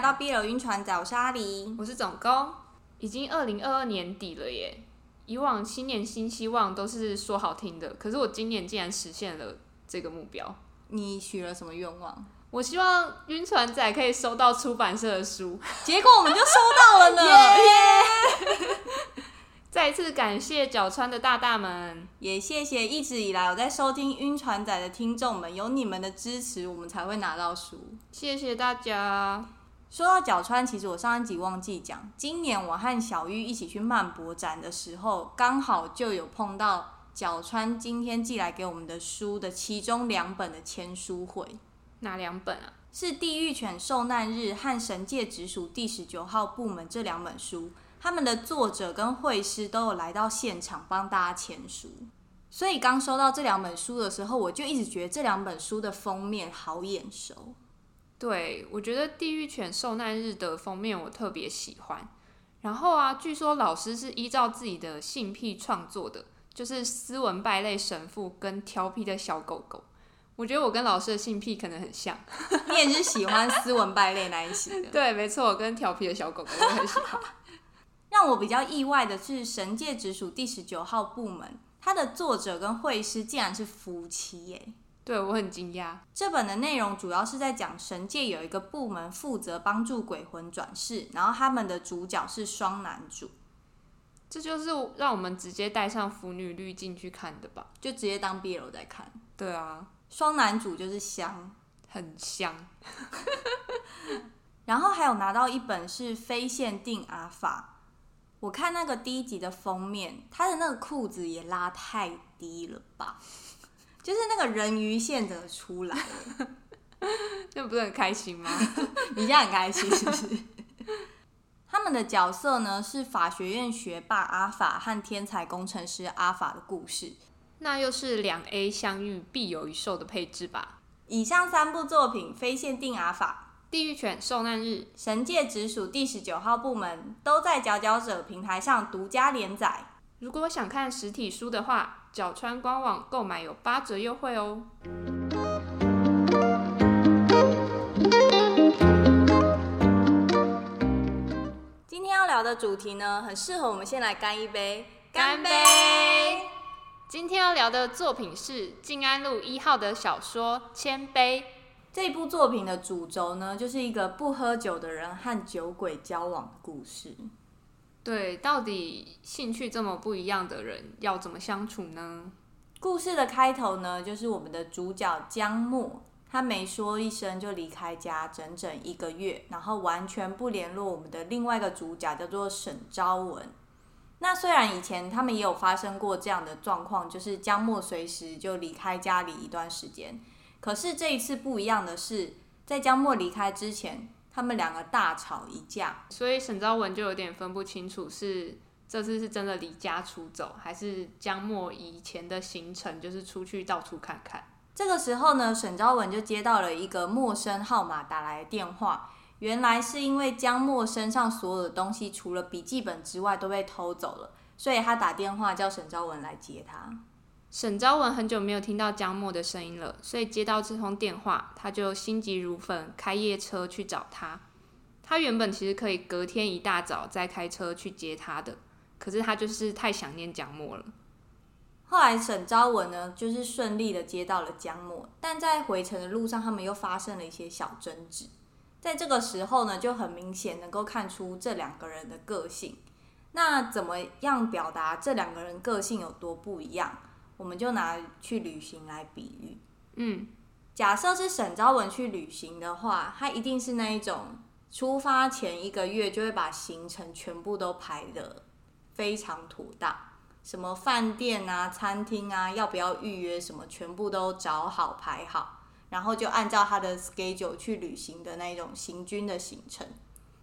来到 BL 晕船仔，我是阿狸。我是总工，已经二零二二年底了耶。以往新年新希望都是说好听的，可是我今年竟然实现了这个目标。你许了什么愿望？我希望晕船仔可以收到出版社的书，结果我们就收到了呢。再一次感谢角川的大大们，也谢谢一直以来我在收听晕船仔的听众们，有你们的支持，我们才会拿到书。谢谢大家。说到角川，其实我上一集忘记讲，今年我和小玉一起去漫博展的时候，刚好就有碰到角川今天寄来给我们的书的其中两本的签书会。哪两本啊？是《地狱犬受难日》和《神界直属第十九号部门》这两本书。他们的作者跟绘师都有来到现场帮大家签书，所以刚收到这两本书的时候，我就一直觉得这两本书的封面好眼熟。对，我觉得《地狱犬受难日》的封面我特别喜欢。然后啊，据说老师是依照自己的性癖创作的，就是斯文败类神父跟调皮的小狗狗。我觉得我跟老师的性癖可能很像，你也是喜欢斯文败类那一型的。对，没错，我跟调皮的小狗狗我很喜欢。让我比较意外的是，《神界直属第十九号部门》它的作者跟绘师竟然是夫妻耶！对我很惊讶。这本的内容主要是在讲神界有一个部门负责帮助鬼魂转世，然后他们的主角是双男主。这就是让我们直接带上腐女滤镜去看的吧？就直接当 BL 在看。对啊，双男主就是香，很香。然后还有拿到一本是非限定阿法。我看那个第一集的封面，他的那个裤子也拉太低了吧？就是那个人鱼线怎么出来了？那不是很开心吗？你现在很开心是不是？他们的角色呢是法学院学霸阿法和天才工程师阿法的故事。那又是两 A 相遇必有一受的配置吧？以上三部作品非限定阿法。地狱犬受难日，神界直属第十九号部门都在佼佼者平台上独家连载。如果想看实体书的话，角川官网购买有八折优惠哦。今天要聊的主题呢，很适合我们先来干一杯，干杯！今天要聊的作品是静安路一号的小说《千杯》。这部作品的主轴呢，就是一个不喝酒的人和酒鬼交往的故事。对，到底兴趣这么不一样的人要怎么相处呢？故事的开头呢，就是我们的主角江墨，他没说一声就离开家整整一个月，然后完全不联络我们的另外一个主角，叫做沈昭文。那虽然以前他们也有发生过这样的状况，就是江墨随时就离开家里一段时间。可是这一次不一样的是，在江墨离开之前，他们两个大吵一架，所以沈昭文就有点分不清楚是这次是真的离家出走，还是江墨以前的行程就是出去到处看看。这个时候呢，沈昭文就接到了一个陌生号码打来的电话，原来是因为江墨身上所有的东西除了笔记本之外都被偷走了，所以他打电话叫沈昭文来接他。沈昭文很久没有听到江墨的声音了，所以接到这通电话，他就心急如焚，开夜车去找他。他原本其实可以隔天一大早再开车去接他的，可是他就是太想念江墨了。后来沈昭文呢，就是顺利的接到了江墨，但在回程的路上，他们又发生了一些小争执。在这个时候呢，就很明显能够看出这两个人的个性。那怎么样表达这两个人个性有多不一样？我们就拿去旅行来比喻，嗯，假设是沈昭文去旅行的话，他一定是那一种出发前一个月就会把行程全部都排的非常妥当，什么饭店啊、餐厅啊，要不要预约什么，全部都找好排好，然后就按照他的 schedule 去旅行的那种行军的行程。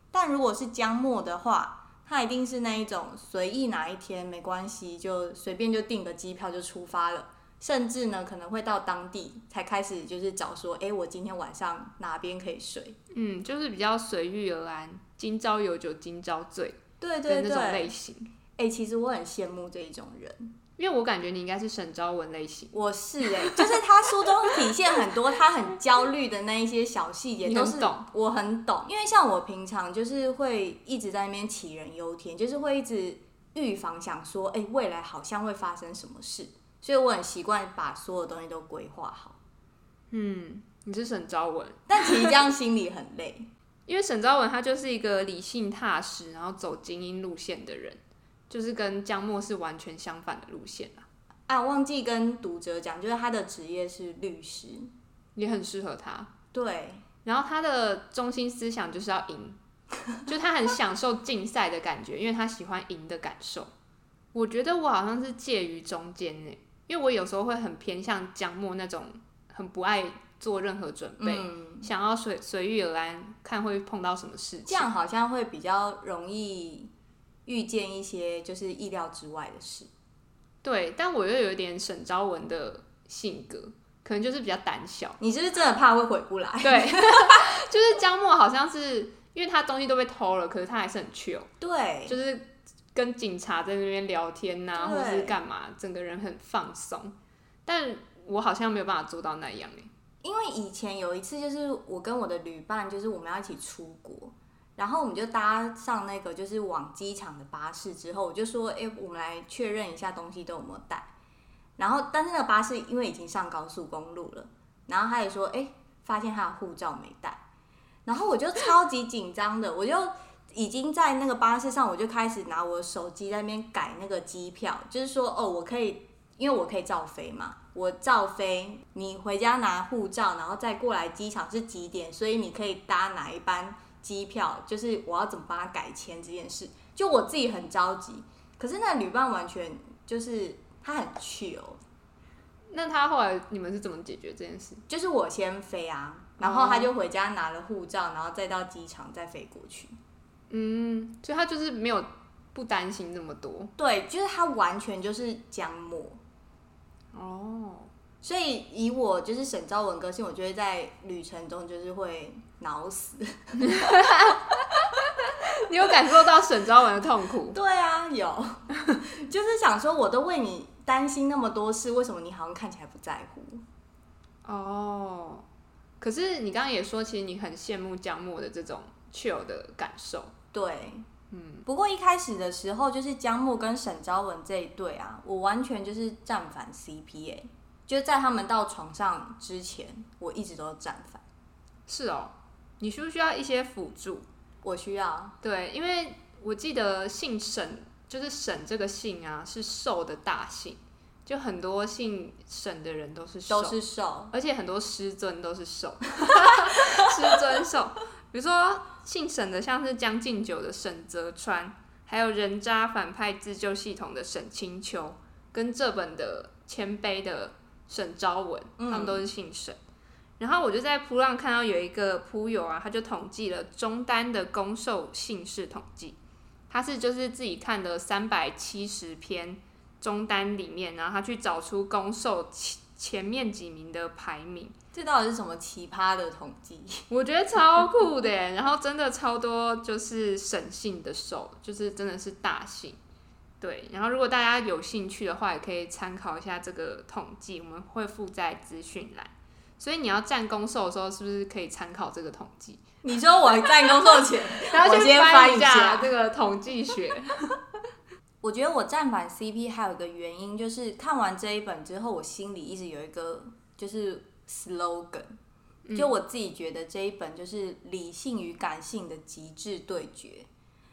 但如果是江末的话，他一定是那一种随意哪一天没关系，就随便就订个机票就出发了，甚至呢可能会到当地才开始就是找说，哎，我今天晚上哪边可以睡？嗯，就是比较随遇而安，今朝有酒今朝醉，对对对，那种类型。哎，其实我很羡慕这一种人，因为我感觉你应该是沈昭文类型，我是哎、就是他书中体现很多他很焦虑的那一些小细节，都是懂我很懂。因为像我平常就是会一直在那边杞人忧天，就是会一直预防，想说，哎、未来好像会发生什么事，所以我很习惯把所有东西都规划好。嗯，你是沈昭文，但其实这样心里很累。因为沈昭文他就是一个理性踏实，然后走精英路线的人，就是跟江墨是完全相反的路线啊，啊，忘记跟读者讲，就是他的职业是律师。也很适合他。对，然后他的中心思想就是要赢，就他很享受竞赛的感觉，因为他喜欢赢的感受。我觉得我好像是介于中间呢，因为我有时候会很偏向江墨那种很不爱做任何准备，嗯，想要随随遇而安，看会碰到什么事情。这样好像会比较容易遇见一些就是意料之外的事。对，但我又有一点沈昭文的性格，可能就是比较胆小。你是不是真的怕会回不来？对，就是江默好像是因为他东西都被偷了，可是他还是很 chill，对，就是跟警察在那边聊天呐、对或是干嘛，整个人很放松。但我好像没有办法做到那样哎。因为以前有一次，就是我跟我的旅伴，就是我们要一起出国，然后我们就搭上那个就是往机场的巴士之后，我就说，哎、我们来确认一下东西都有没有带。然后，但是那个巴士因为已经上高速公路了，然后他也说，哎、发现他的护照没带，然后我就超级紧张的，我就已经在那个巴士上，我就开始拿我手机在那边改那个机票，就是说，哦，我可以，因为我可以照飞嘛，我照飞，你回家拿护照，然后再过来机场是几点，所以你可以搭哪一班机票，就是我要怎么帮他改签这件事，就我自己很着急，可是那旅伴完全就是他很 chill，那他后来你们是怎么解决这件事？就是我先飞啊，然后他就回家拿了护照，然后再到机场再飞过去。嗯，所以他就是没有不担心这么多对，就是他完全就是江墨，哦。所以以我就是沈昭文个性，我觉得在旅程中就是会脑死。你有感受到沈昭文的痛苦？对啊，有，就是想说，我都为你担心那么多事，为什么你好像看起来不在乎？哦，可是你刚刚也说，其实你很羡慕江墨的这种 chill 的感受。对，嗯。不过一开始的时候，就是江木跟沈昭文这一对啊，我完全就是站反 CPA，、就是在他们到床上之前，我一直都站反。是哦，你需不需要一些辅助？我需要，对，因为我记得姓沈，就是沈这个姓啊，是瘦的大姓，就很多姓沈的人都是瘦，都是瘦，而且很多师尊都是瘦，师尊瘦。比如说姓沈的，像是将进酒的沈泽川，还有人渣反派自救系统的沈清秋，跟这本的谦卑的沈昭文，嗯他们都是姓沈。然后我就在扑浪看到有一个扑友啊，他就统计了中单的攻受姓氏统计，他是就是自己看的三百七十篇中单里面，然后他去找出攻受前前面几名的排名，这到底是什么奇葩的统计？我觉得超酷的。然后真的超多就是省姓的受，就是真的是大姓。对，然后如果大家有兴趣的话，也可以参考一下这个统计，我们会附在资讯栏。所以你要站攻受的时候，是不是可以参考这个统计？你说我占攻受前，然后去我先翻一翻一下这个统计学。我觉得我站反 CP 还有一个原因，就是看完这一本之后，我心里一直有一个就是 slogan，就我自己觉得这一本就是理性与感性的极致对决。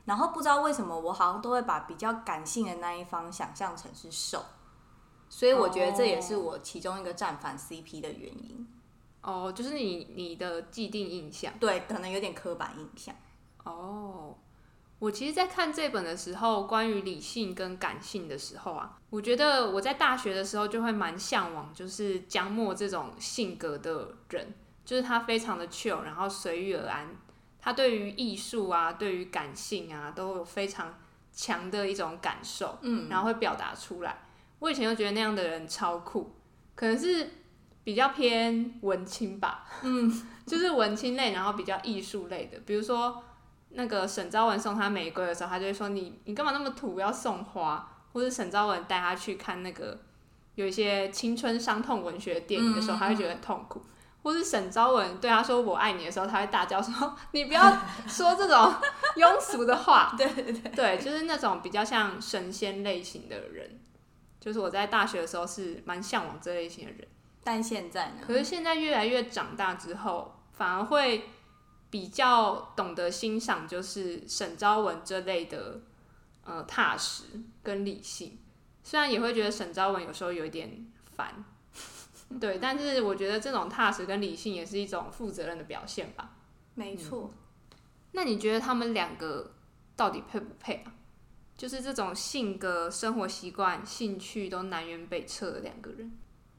然后不知道为什么，我好像都会把比较感性的那一方想象成是受，所以我觉得这也是我其中一个站反 CP 的原因。哦，就是你你的既定印象。对，可能有点刻板印象。哦，我其实，在看这本的时候，关于理性跟感性的时候啊，我觉得我在大学的时候就会蛮向往，就是江墨这种性格的人，就是他非常的 chill，然后随遇而安，他对于艺术啊，对于感性啊，都有非常强的一种感受，嗯，然后会表达出来。我以前就觉得那样的人超酷，可能是比较偏文青吧，嗯，就是文青类，然后比较艺术类的，比如说那个沈昭文送他玫瑰的时候，他就会说你你干嘛那么土，要送花，或者沈昭文带他去看那个有一些青春伤痛文学电影的时候，他会觉得很痛苦。或是沈昭文对他说“我爱你”的时候，他会大叫说：“ 你不要 说这种庸俗的话。”对对对，对，就是那种比较像神仙类型的人。就是我在大学的时候是蛮向往这类型的人，但现在呢？可是现在越来越长大之后，反而会比较懂得欣赏，就是沈昭文这类的呃踏实跟理性。虽然也会觉得沈昭文有时候有一点烦。对，但是我觉得这种踏实跟理性也是一种负责任的表现吧。没错。那你觉得他们两个到底配不配啊？就是这种性格、生活习惯、兴趣都南辕北辙的两个人。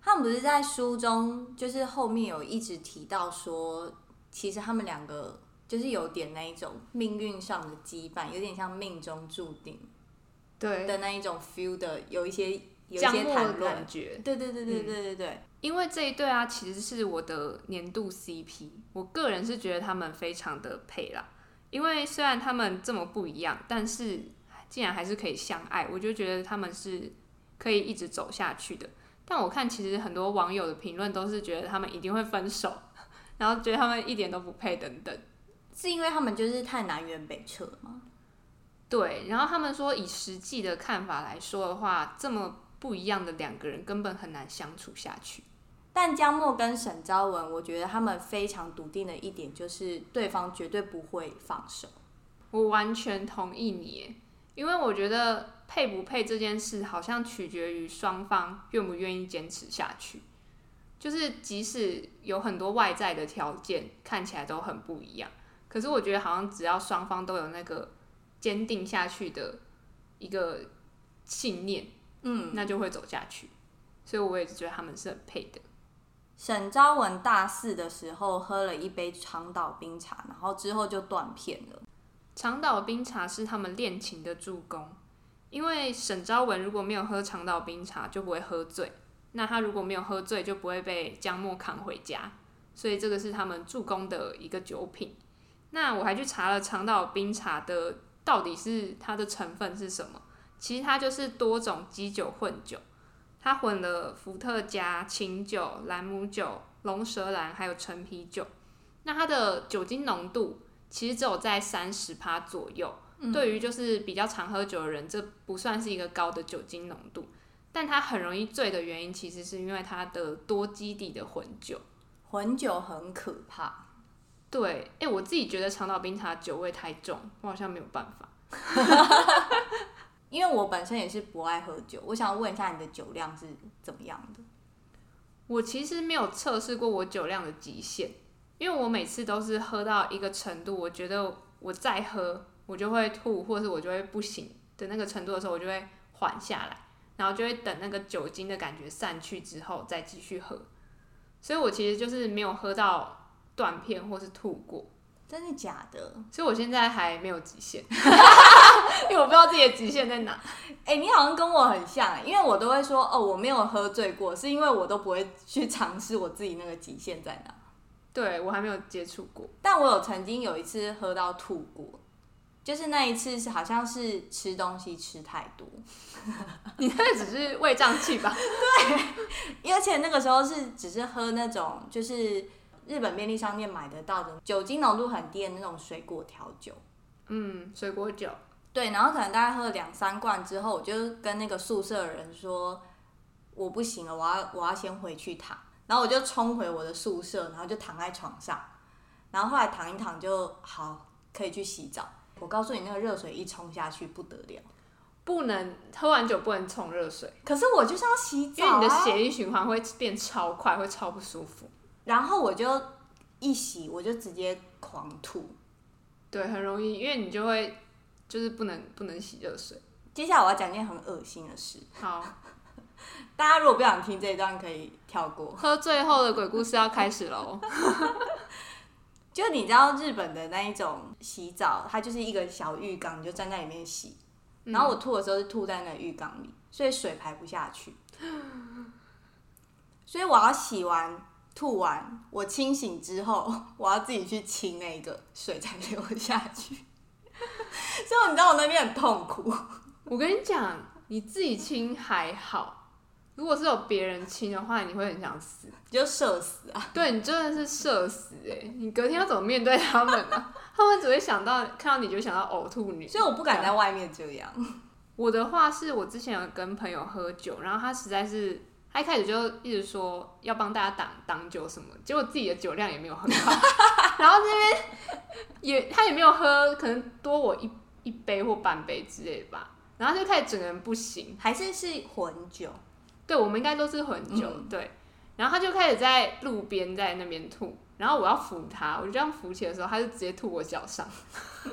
他们不是在书中，就是后面有一直提到说，其实他们两个就是有点那一种命运上的羁绊，有点像命中注定，对的那一种 feel 的，有一些有一些谈论。感觉。对对对对对对对。因为这一对啊，其实是我的年度 CP。我个人是觉得他们非常的配啦。因为虽然他们这么不一样，但是竟然还是可以相爱，我就觉得他们是可以一直走下去的。但我看其实很多网友的评论都是觉得他们一定会分手，然后觉得他们一点都不配等等。是因为他们就是太南辕北辙吗？对。然后他们说，以实际的看法来说的话，这么不一样的两个人根本很难相处下去。但江默跟沈昭文，我觉得他们非常笃定的一点就是对方绝对不会放手。我完全同意你，因为我觉得配不配这件事好像取决于双方愿不愿意坚持下去。就是即使有很多外在的条件看起来都很不一样，可是我觉得好像只要双方都有那个坚定下去的一个信念，嗯，那就会走下去。所以我也觉得他们是很配的。沈昭文大四的时候喝了一杯长岛冰茶，然后之后就断片了。长岛冰茶是他们恋情的助攻，因为沈昭文如果没有喝长岛冰茶，就不会喝醉。那他如果没有喝醉，就不会被江默扛回家。所以这个是他们助攻的一个酒品。那我还去查了长岛冰茶的到底是它的成分是什么，其实它就是多种基酒混酒。它混了伏特加、清酒、兰姆酒、龙舌兰，还有陈啤酒。那它的酒精浓度其实只有在三十趴左右。对于就是比较常喝酒的人，这不算是一个高的酒精浓度。但它很容易醉的原因，其实是因为它的多基底的混酒。混酒很可怕。对，哎，我自己觉得长岛冰茶酒味太重，我好像没有办法。因为我本身也是不爱喝酒，我想问一下你的酒量是怎么样的？我其实没有测试过我酒量的极限，因为我每次都是喝到一个程度，我觉得我再喝我就会吐，或是我就会不行的那个程度的时候，我就会缓下来，然后就会等那个酒精的感觉散去之后再继续喝。所以我其实就是没有喝到断片或是吐过。真的假的？所以我现在还没有极限，因为我不知道自己的极限在哪。哎，你好像跟我很像，因为我都会说哦，我没有喝醉过，是因为我都不会去尝试我自己那个极限在哪。对我还没有接触过，但我有曾经有一次喝到吐过，就是那一次是好像是吃东西吃太多，你那只是胃胀气吧？对，而且那个时候是只是喝那种就是。日本便利商店买得到的酒精浓度很低的那种水果调酒，嗯，水果酒，对，然后可能大概喝了两三罐之后，我就跟那个宿舍的人说，我不行了，我要我要先回去躺，然后我就冲回我的宿舍，然后就躺在床上，然后后来躺一躺就好，可以去洗澡。我告诉你，那个热水一冲下去不得了，不能喝完酒不能冲热水，可是我就是要洗澡，因为你的血液循环会变超快，会超不舒服。然后我就一洗，我就直接狂吐。对，很容易，因为你就会就是不能不能洗热水。接下来我要讲件很恶心的事。好，大家如果不想听这一段，可以跳过。喝醉后的鬼故事要开始喽。就你知道日本的那一种洗澡，它就是一个小浴缸，你就站在里面洗。然后我吐的时候是吐在那个浴缸里，所以水排不下去。所以我要洗完。吐完，我清醒之后，我要自己去清那个水才流下去。所以你知道我那边很痛苦。我跟你讲，你自己清还好，如果是有别人亲的话，你会很想死。你就社死啊！对你真的是社死哎、你隔天要怎么面对他们呢、他们只会想到看到你就想到呕吐女。所以我不敢在外面这样。我的话是我之前有跟朋友喝酒，然后他实在是他一开始就一直说要帮大家挡挡酒什么，结果自己的酒量也没有很好，然后那边也他也没有喝，可能多我一一杯或半杯之类的吧，然后他就开始整个人不行。还是是混酒，对，我们应该都是混酒，对。然后他就开始在路边在那边吐，然后我要扶他，我就这样扶起的时候，他就直接吐我脚上，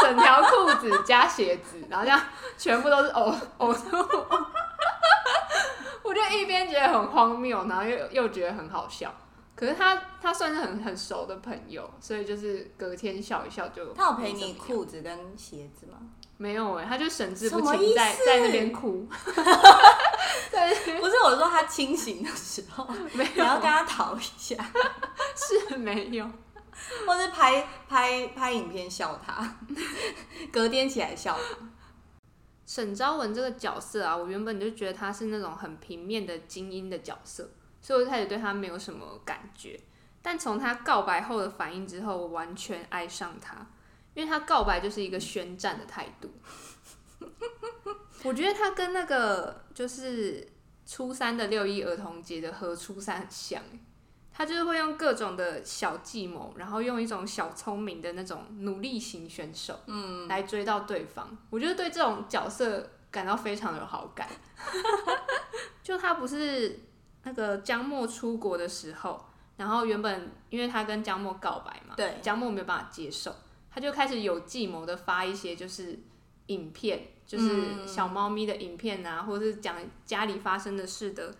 整条裤子加鞋子，然后这样全部都是呕呕吐。我就一边觉得很荒谬，然后又又觉得很好笑。可是他他算是很很熟的朋友，所以就是隔天笑一笑就。他有赔你？裤子跟鞋子吗？没有哎、他就神志不清，在在那边哭。不是，我是说他清醒的时候，没你要跟他讨一下，是没有。或是拍拍拍影片笑他，隔天起来笑他。沈昭文这个角色啊，我原本就觉得他是那种很平面的精英的角色，所以我一开始对他没有什么感觉。但从他告白后的反应之后，我完全爱上他，因为他告白就是一个宣战的态度。我觉得他跟那个就是初三的六一儿童节的和初三很像欸，他就是会用各种的小计谋，然后用一种小聪明的那种努力型选手，嗯，来追到对方。我觉得对这种角色感到非常有好感。就他不是那个江默出国的时候，然后原本因为他跟江默告白嘛，对，江默没有办法接受，他就开始有计谋的发一些就是影片，就是小猫咪的影片啊，或者是讲家里发生的事的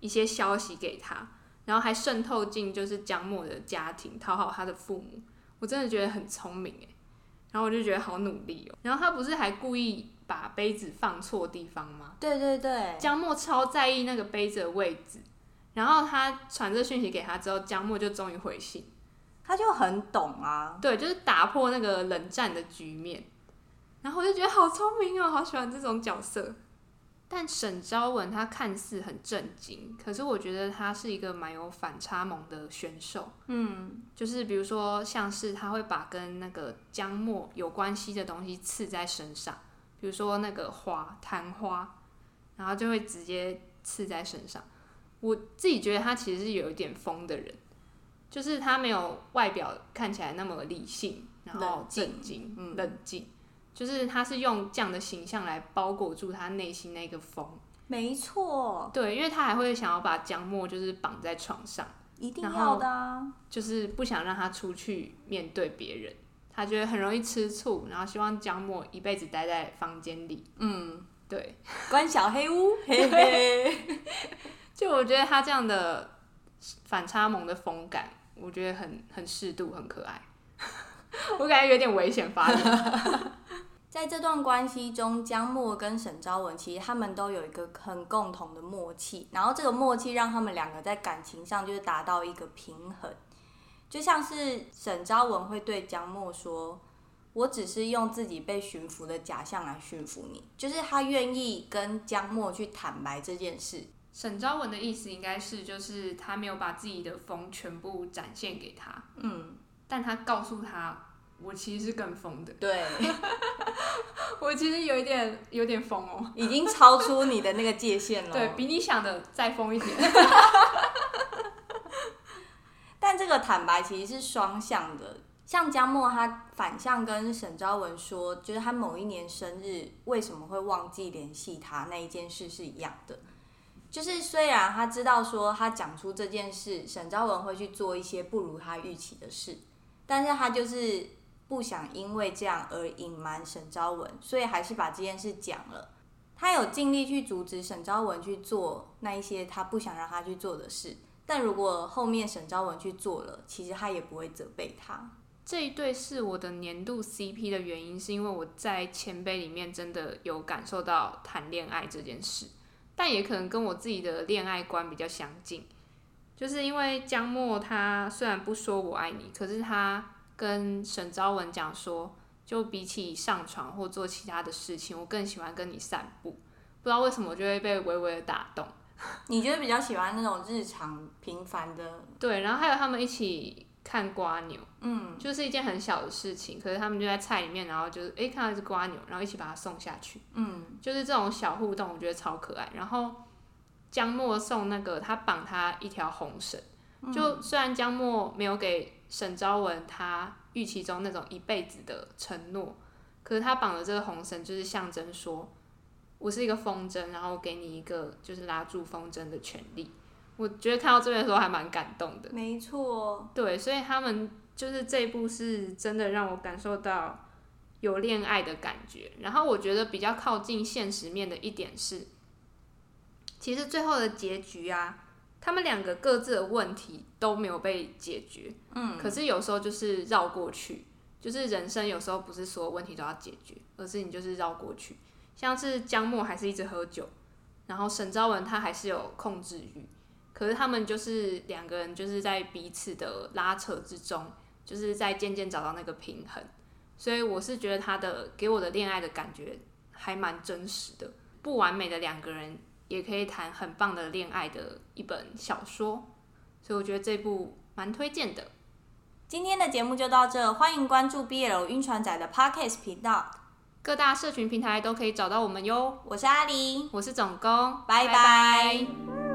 一些消息给他，然后还渗透进就是江默的家庭，讨好他的父母。我真的觉得很聪明诶，然后我就觉得好努力哦。然后他不是还故意把杯子放错地方吗？对对对，江默超在意那个杯子的位置，然后他传这讯息给他之后，江默就终于回信。他就很懂啊。对，就是打破那个冷战的局面。然后我就觉得好聪明哦，好喜欢这种角色。但沈昭文他看似很震惊，可是我觉得他是一个蛮有反差萌的选手。嗯，就是比如说，像是他会把跟那个江墨有关系的东西刺在身上，比如说那个花昙花，然后就会直接刺在身上。我自己觉得他其实是有一点疯的人，就是他没有外表看起来那么理性，然后冷静冷静，就是他是用这样的形象来包裹住他内心那个风。没错，对，因为他还会想要把江墨就是绑在床上。一定要的啊。就是不想让他出去面对别人，他觉得很容易吃醋，然后希望江默一辈子待在房间里。嗯，对，关小黑屋，嘿嘿。就我觉得他这样的反差萌的风感，我觉得很很适度，很可爱。我感觉有点危险发言。在这段关系中，江默跟沈昭文其实他们都有一个很共同的默契，然后这个默契让他们两个在感情上就是达到一个平衡。就像是沈昭文会对江默说：“我只是用自己被驯服的假象来驯服你。”就是他愿意跟江默去坦白这件事。沈昭文的意思应该是，就是他没有把自己的疯全部展现给他，嗯，但他告诉他，我其实是更疯的，对，我其实有一点有点疯哦。已经超出你的那个界限了。对比你想的再疯一点。但这个坦白其实是双向的，像江默他反向跟沈昭文说，就是他某一年生日为什么会忘记联系他那一件事是一样的。就是虽然他知道说他讲出这件事，沈昭文会去做一些不如他预期的事，但是他就是不想因为这样而隐瞒沈昭文，所以还是把这件事讲了。他有尽力去阻止沈昭文去做那一些他不想让他去做的事，但如果后面沈昭文去做了，其实他也不会责备他。这一对是我的年度 CP 的原因，是因为我在前辈里面真的有感受到谈恋爱这件事，但也可能跟我自己的恋爱观比较相近。就是因为江默他虽然不说我爱你，可是他跟沈昭文讲说，就比起上床或做其他的事情，我更喜欢跟你散步。不知道为什么，我就会被微微的打动。你觉得比较喜欢那种日常平凡的？对，然后还有他们一起看瓜牛，嗯，就是一件很小的事情，可是他们就在菜里面，然后就是诶看到一只瓜牛，然后一起把它送下去，嗯，就是这种小互动，我觉得超可爱。然后江默送那个他绑他一条红绳，就虽然江默没有给沈昭文他预期中那种一辈子的承诺，可是他绑的这个红绳就是象征说。我是一个风筝，然后给你一个就是拉住风筝的权利。我觉得看到这边的时候还蛮感动的。没错，对，所以他们就是这一部是真的让我感受到有恋爱的感觉。然后我觉得比较靠近现实面的一点是，其实最后的结局啊，他们两个各自的问题都没有被解决。嗯，可是有时候就是绕过去，就是人生有时候不是所有问题都要解决，而是你就是绕过去。像是江默还是一直喝酒，然后沈昭文他还是有控制欲，可是他们就是两个人就是在彼此的拉扯之中，就是在渐渐找到那个平衡。所以我是觉得他的给我的恋爱的感觉还蛮真实的，不完美的两个人也可以谈很棒的恋爱的一本小说，所以我觉得这部蛮推荐的。今天的节目就到这，欢迎关注 BL 晕船仔的 Podcast 频道。各大社群平台都可以找到我们哟。我是阿狸，我是总工，拜拜。